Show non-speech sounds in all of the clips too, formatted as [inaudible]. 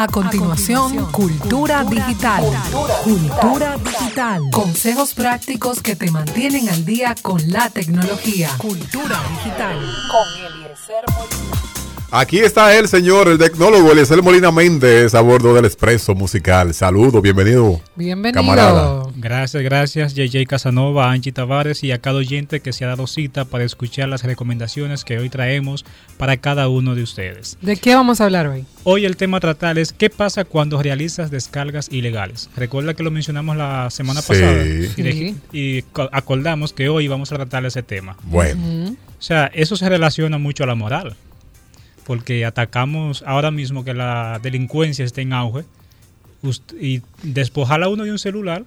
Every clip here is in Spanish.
A continuación, Cultura, Digital. Cultura, Digital. Consejos prácticos que te mantienen al día con la tecnología. Cultura Digital. Con Eliezer Aquí está el señor, el tecnólogo Eliezer Molina Méndez a bordo del Expreso Musical. Saludos, bienvenido. Bienvenido. Camarada. Gracias, gracias JJ Casanova, Angie Tavares y a cada oyente que se ha dado cita para escuchar las recomendaciones que hoy traemos para cada uno de ustedes. ¿De qué vamos a hablar hoy? Hoy el tema a tratar es qué pasa cuando realizas descargas ilegales. Recuerda que lo mencionamos la semana pasada y, acordamos que hoy vamos a tratar ese tema. Bueno. O sea, eso se relaciona mucho a la moral porque atacamos ahora mismo que la delincuencia está en auge y despojar a uno de un celular,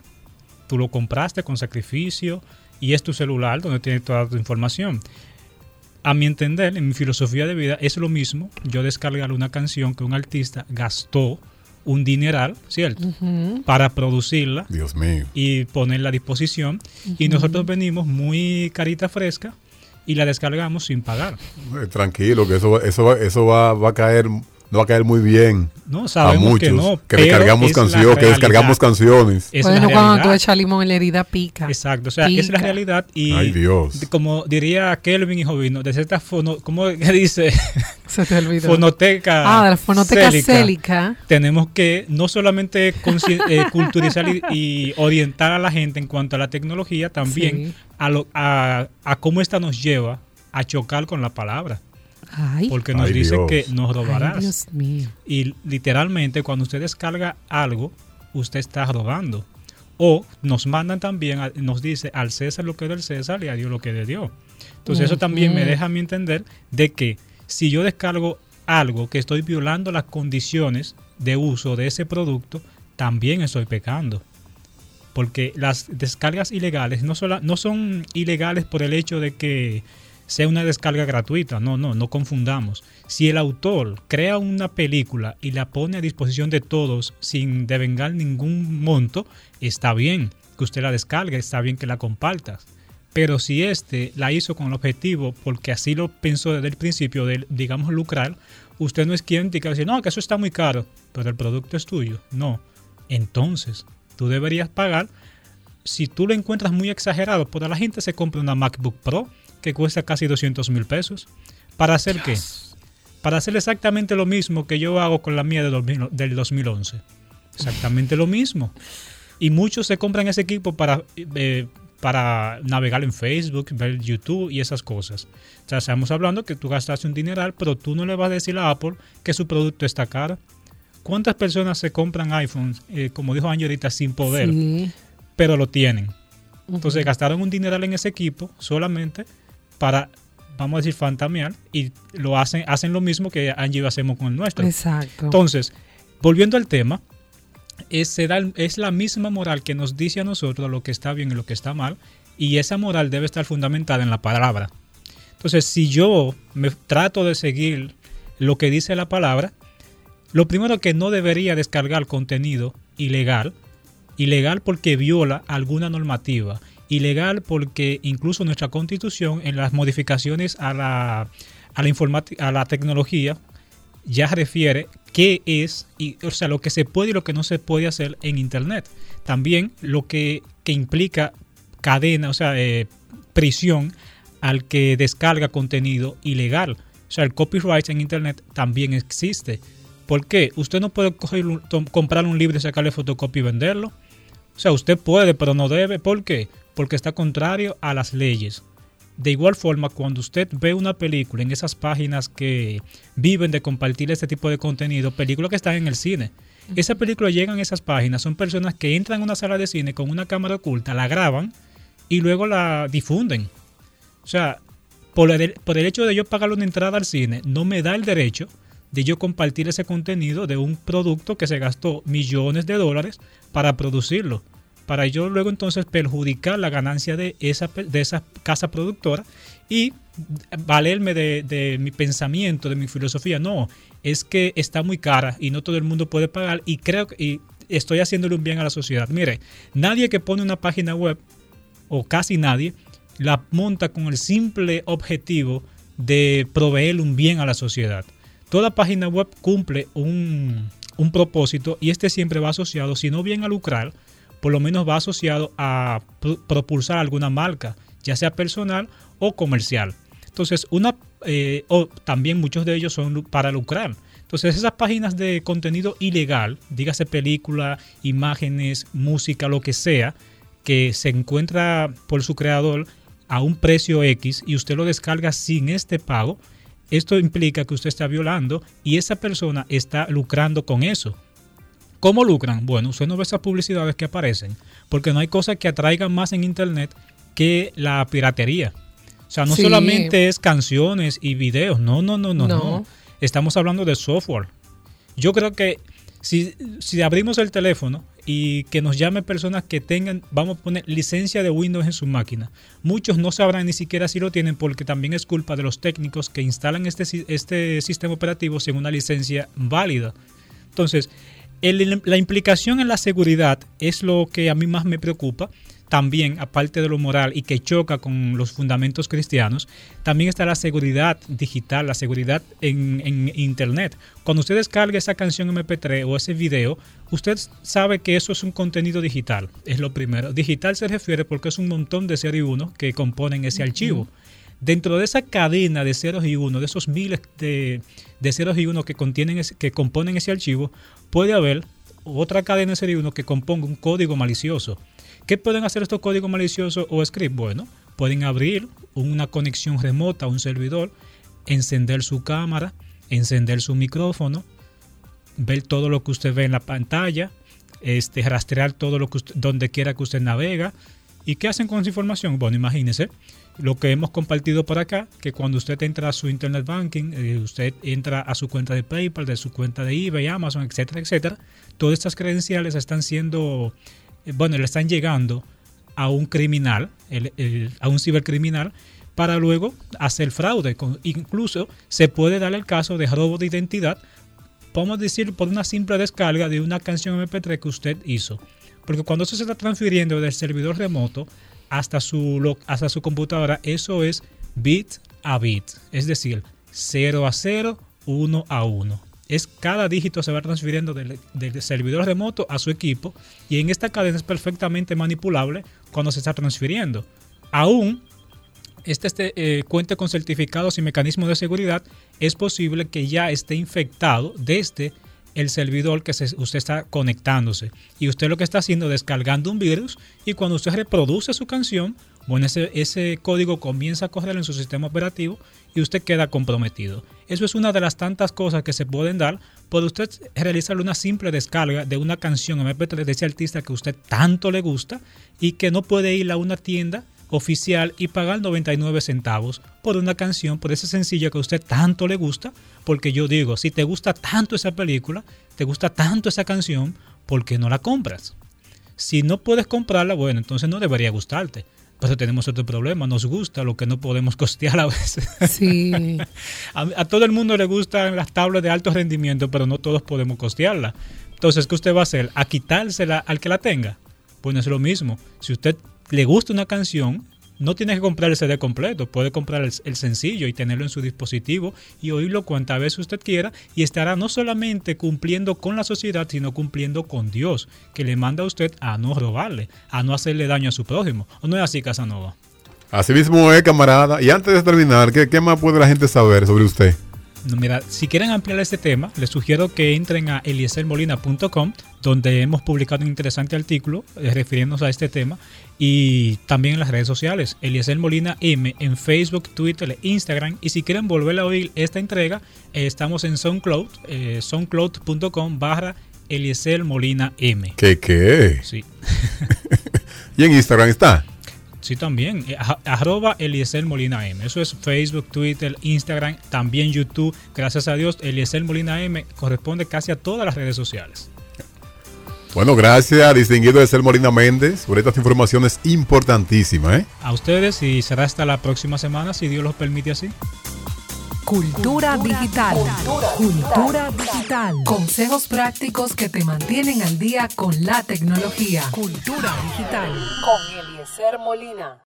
tú lo compraste con sacrificio y es tu celular donde tiene toda tu información. A mi entender, en mi filosofía de vida, es lo mismo yo descargar una canción que un artista gastó un dineral, ¿cierto? Para producirla. Dios mío. Y ponerla a disposición. Y nosotros venimos muy carita fresca y la descargamos sin pagar. Tranquilo, que eso, eso, eso va, va a caer no va a caer muy bien no, sabemos a muchos que, no, que descargamos canciones, que descargamos canciones. bueno, cuando tú echas limón en la herida pica. Exacto, o sea, es la realidad y Ay, Dios. como diría Kelvin y Jovino, de cierta fono, ¿cómo [laughs] dice? Se te olvidó. Fonoteca. Ah, de la fonoteca célica. Tenemos que no solamente eh, culturizar y, orientar a la gente en cuanto a la tecnología, también a, lo, a, a cómo esta nos lleva a chocar con la palabra porque nos dice que nos robarás. Y literalmente cuando usted descarga algo, usted está robando. O nos mandan también, nos dice al César lo que es del César y a Dios lo que es de Dios. Entonces eso también me deja a mí entender de que si yo descargo algo que estoy violando las condiciones de uso de ese producto, también estoy pecando. Porque las descargas ilegales no, solo, no son ilegales por el hecho de que sea una descarga gratuita. No, no, no confundamos. Si el autor crea una película y la pone a disposición de todos sin devengar ningún monto, está bien que usted la descargue, está bien que la compartas. Pero si este la hizo con el objetivo, porque así lo pensó desde el principio, de, digamos, lucrar, usted no es quien diga, decir, no, que eso está muy caro, pero el producto es tuyo. No. Entonces, tú deberías pagar. Si tú lo encuentras muy exagerado, pues la gente se compra una MacBook Pro que cuesta casi 200 mil pesos. ¿Para hacer qué? Para hacer exactamente lo mismo que yo hago con la mía del 2011. Exactamente lo mismo. Y muchos se compran ese equipo para, eh, para navegar en Facebook, ver YouTube y esas cosas. O sea, estamos hablando que tú gastaste un dineral, pero tú no le vas a decir a Apple que su producto está caro. ¿Cuántas personas se compran iPhones, eh, como dijo Ángel ahorita, sin poder, pero lo tienen? Entonces gastaron un dineral en ese equipo solamente para, vamos a decir, fantamear y lo hacen, hacen lo mismo que Angie y yo hacemos con el nuestro. Exacto. Entonces, volviendo al tema, es, es la misma moral que nos dice a nosotros lo que está bien y lo que está mal, y esa moral debe estar fundamentada en la palabra. Entonces, si yo me trato de seguir lo que dice la palabra, lo primero que no debería descargar contenido ilegal, ilegal porque viola alguna normativa ilegal porque incluso nuestra constitución en las modificaciones a la, a la, a la tecnología ya refiere qué es, y, o sea, lo que se puede y lo que no se puede hacer en Internet. También lo que, implica cadena, o sea, eh, prisión al que descarga contenido ilegal. O sea, el copyright en Internet también existe. ¿Por qué? Usted no puede comprar un libro, sacarle fotocopia y venderlo. O sea, usted puede, pero no debe. ¿Por qué? Porque está contrario a las leyes. De igual forma, cuando usted ve una película en esas páginas que viven de compartir este tipo de contenido, películas que están en el cine, esa película llegan a esas páginas, son personas que entran a una sala de cine con una cámara oculta, la graban y luego la difunden. O sea, por el, por el hecho de yo pagar una entrada al cine, no me da el derecho de yo compartir ese contenido de un producto que se gastó millones de dólares para producirlo para yo luego entonces perjudicar la ganancia de esa, de casa productora y valerme de, mi pensamiento, de mi filosofía. No, es que está muy cara y no todo el mundo puede pagar y creo que estoy haciéndole un bien a la sociedad. Mire, nadie que pone una página web, o casi nadie, la monta con el simple objetivo de proveer un bien a la sociedad. Toda página web cumple un, un propósito y este siempre va asociado, si no bien a lucrar, por lo menos va asociado a propulsar alguna marca, ya sea personal o comercial. Entonces, una, eh, o también muchos de ellos son para lucrar. Entonces, esas páginas de contenido ilegal, dígase película, imágenes, música, lo que sea, que se encuentra por su creador a un precio X y usted lo descarga sin este pago, esto implica que usted está violando y esa persona está lucrando con eso. ¿Cómo lucran? Bueno, usted no ve esas publicidades que aparecen, porque no hay cosa que atraigan más en Internet que la piratería. O sea, no solamente es canciones y videos, no, no, no, no, no. Estamos hablando de software. Yo creo que si, si abrimos el teléfono y que nos llame personas que tengan, vamos a poner, licencia de Windows en su máquina. Muchos no sabrán ni siquiera si lo tienen porque también es culpa de los técnicos que instalan este, este sistema operativo sin una licencia válida. Entonces, la implicación en la seguridad es lo que a mí más me preocupa también, aparte de lo moral y que choca con los fundamentos cristianos, también está la seguridad digital, la seguridad en, Internet. Cuando usted descarga esa canción MP3 o ese video, usted sabe que eso es un contenido digital, es lo primero. Digital se refiere porque es un montón de 0 y 1 que componen ese archivo. Dentro de esa cadena de ceros y uno, de esos miles de, ceros y uno que, contienen que componen ese archivo, puede haber otra cadena de ceros y uno que componga un código malicioso. ¿Qué pueden hacer estos códigos maliciosos o script? Bueno, pueden abrir una conexión remota a un servidor, encender su cámara, encender su micrófono, ver todo lo que usted ve en la pantalla, este, rastrear todo lo que donde quiera que usted navega. ¿Y qué hacen con esa información? Bueno, imagínese lo que hemos compartido por acá, que cuando usted entra a su internet banking, eh, usted entra a su cuenta de PayPal, de su cuenta de eBay, Amazon, etcétera, etcétera, todas estas credenciales están siendo bueno, le están llegando a un criminal, a un cibercriminal, para luego hacer fraude. Incluso se puede dar el caso de robo de identidad, podemos decir, por una simple descarga de una canción MP3 que usted hizo. Porque cuando eso se está transfiriendo del servidor remoto hasta su, hasta su computadora, eso es bit a bit, es decir, 0 a 0, 1 a 1 es cada dígito se va transfiriendo del, servidor remoto a su equipo y en esta cadena es perfectamente manipulable cuando se está transfiriendo. Aún este, este eh, cuente con certificados y mecanismos de seguridad, es posible que ya esté infectado desde el servidor que usted está conectándose. Y usted lo que está haciendo es descargando un virus y cuando usted reproduce su canción, bueno, ese, ese código comienza a correr en su sistema operativo y usted queda comprometido. Eso es una de las tantas cosas que se pueden dar por usted realizar una simple descarga de una canción MP3 de ese artista que usted tanto le gusta y que no puede ir a una tienda oficial y pagar 99 centavos por una canción, por ese sencillo que a usted tanto le gusta, porque yo digo, si te gusta tanto esa película, te gusta tanto esa canción, ¿por qué no la compras? Si no puedes comprarla, bueno, entonces no debería gustarte. Pero tenemos otro problema, nos gusta lo que no podemos [laughs] costear a veces. Sí. [laughs] a, todo el mundo le gustan las tablas de alto rendimiento, pero no todos podemos costearla. Entonces, ¿qué usted va a hacer? ¿A quitársela al que la tenga? Bueno, es lo mismo. Si usted le gusta una canción, no tiene que comprar el CD completo, puede comprar el, sencillo y tenerlo en su dispositivo y oírlo cuantas veces usted quiera y estará no solamente cumpliendo con la sociedad, sino cumpliendo con Dios, que le manda a usted a no robarle, a no hacerle daño a su prójimo. ¿O no es así, Casanova? Así mismo es, camarada. Y antes de terminar, ¿qué, qué más puede la gente saber sobre usted? Mira, si quieren ampliar este tema, les sugiero que entren a elieselmolina.com, donde hemos publicado un interesante artículo eh, refiriéndonos a este tema, y también en las redes sociales, Eliezer Molina M, en Facebook, Twitter e Instagram. Y si quieren volver a oír esta entrega, eh, estamos en SoundCloud, eh, soundcloud.com barra Eliezer Molina M. ¿Qué qué? Sí. [laughs] ¿Y en Instagram está? Sí, también. Eh, arroba Eliezer Molina M. Eso es Facebook, Twitter, Instagram, también YouTube. Gracias a Dios, Eliezer Molina M corresponde casi a todas las redes sociales. Bueno, gracias, distinguido Eliezer Molina Méndez, por estas informaciones importantísimas. ¿eh? A ustedes y será hasta la próxima semana, si Dios los permite así. Cultura digital. Cultura digital. Consejos prácticos que te mantienen al día con la tecnología. Cultura digital. Con Eliezer Molina.